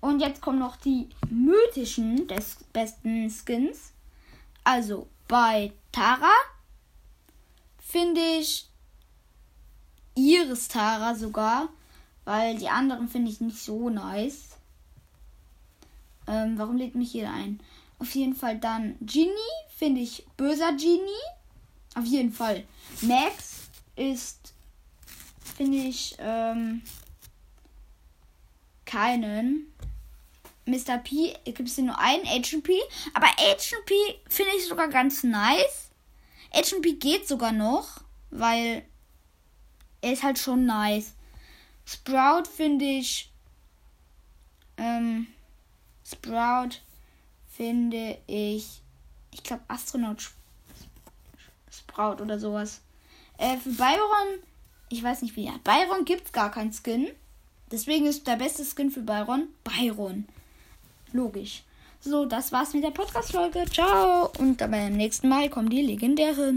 Und jetzt kommen noch die mythischen des besten Skins. Also bei Tara finde ich Iris Tara sogar, weil die anderen finde ich nicht so nice. Ähm, warum lädt mich hier ein? Auf jeden Fall dann Genie, finde ich böser Genie. Auf jeden Fall. Max ist, finde ich, ähm, keinen. Mr. P gibt es nur einen Agent P, aber Agent P finde ich sogar ganz nice. Agent P geht sogar noch, weil er ist halt schon nice. Sprout finde ich, ähm, Sprout finde ich, ich glaube Astronaut Sprout oder sowas. Äh, für Byron, ich weiß nicht wie. Byron gibt es gar keinen Skin. Deswegen ist der beste Skin für Byron Byron. Logisch. So, das war's mit der Podcast-Folge. Ciao. Und beim nächsten Mal kommen die legendären.